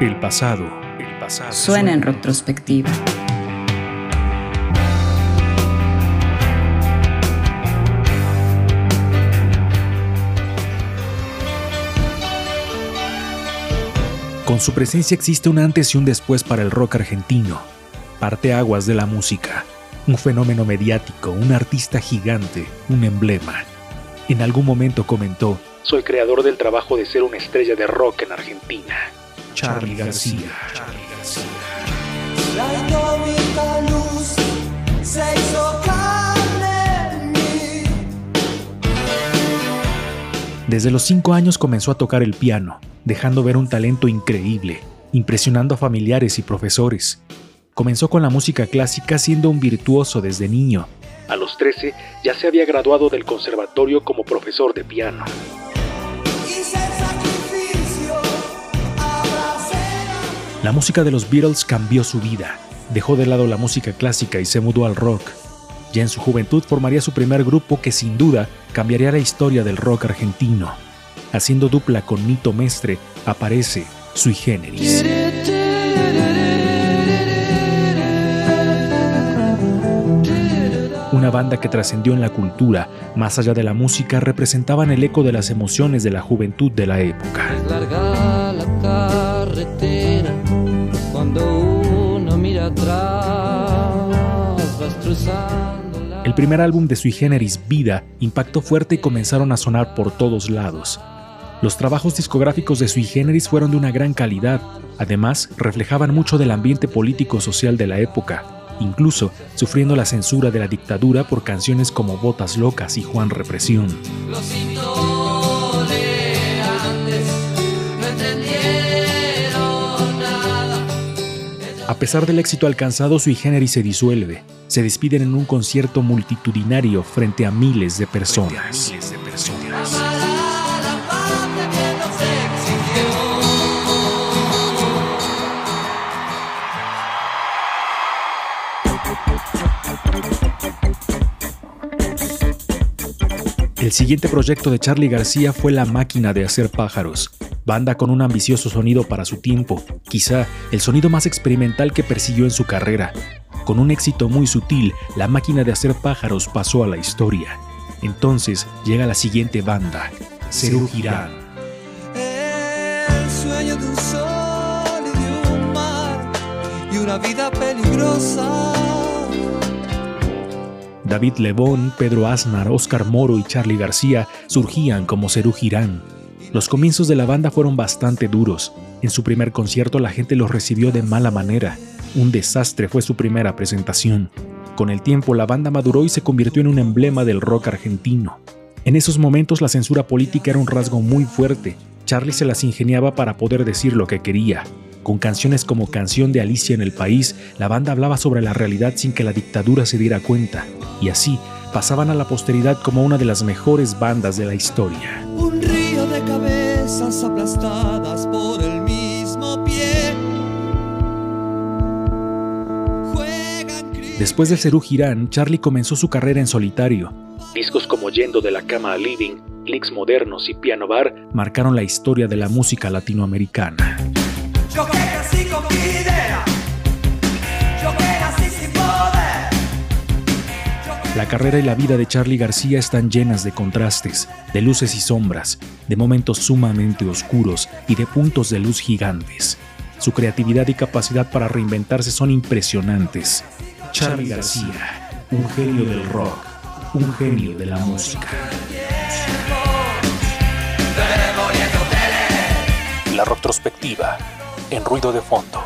El pasado, el pasado suena en retrospectiva. Con su presencia existe un antes y un después para el rock argentino. Parte aguas de la música, un fenómeno mediático, un artista gigante, un emblema. En algún momento comentó, soy creador del trabajo de ser una estrella de rock en Argentina. Charlie García. Desde los cinco años comenzó a tocar el piano, dejando ver un talento increíble, impresionando a familiares y profesores. Comenzó con la música clásica siendo un virtuoso desde niño. A los 13 ya se había graduado del conservatorio como profesor de piano. La música de los Beatles cambió su vida. Dejó de lado la música clásica y se mudó al rock. Ya en su juventud formaría su primer grupo que sin duda cambiaría la historia del rock argentino. Haciendo dupla con Nito Mestre, aparece Sui Generis. Una banda que trascendió en la cultura, más allá de la música, representaban el eco de las emociones de la juventud de la época. El primer álbum de Sui Generis, Vida, impactó fuerte y comenzaron a sonar por todos lados. Los trabajos discográficos de Sui Generis fueron de una gran calidad, además reflejaban mucho del ambiente político-social de la época, incluso sufriendo la censura de la dictadura por canciones como Botas Locas y Juan Represión. A pesar del éxito alcanzado, Sui Generis se disuelve. Se despiden en un concierto multitudinario frente a miles de personas. El siguiente proyecto de Charlie García fue La máquina de hacer pájaros, banda con un ambicioso sonido para su tiempo, quizá el sonido más experimental que persiguió en su carrera. Con un éxito muy sutil, la máquina de hacer pájaros pasó a la historia. Entonces llega la siguiente banda, Cerú Girán. El sueño de un sol y de un mar y una vida peligrosa. David Lebón, Pedro Aznar, Oscar Moro y Charlie García surgían como Cerú Girán, los comienzos de la banda fueron bastante duros. En su primer concierto la gente los recibió de mala manera. Un desastre fue su primera presentación. Con el tiempo la banda maduró y se convirtió en un emblema del rock argentino. En esos momentos la censura política era un rasgo muy fuerte. Charlie se las ingeniaba para poder decir lo que quería. Con canciones como Canción de Alicia en el País, la banda hablaba sobre la realidad sin que la dictadura se diera cuenta, y así pasaban a la posteridad como una de las mejores bandas de la historia cabezas aplastadas por el mismo pie. Después de Cerú Girán, Charlie comenzó su carrera en solitario. Discos como Yendo de la cama a Living, Licks modernos y Piano Bar marcaron la historia de la música latinoamericana. Yo La carrera y la vida de Charlie García están llenas de contrastes, de luces y sombras, de momentos sumamente oscuros y de puntos de luz gigantes. Su creatividad y capacidad para reinventarse son impresionantes. Charlie García, un genio del rock, un genio de la música. La retrospectiva en ruido de fondo.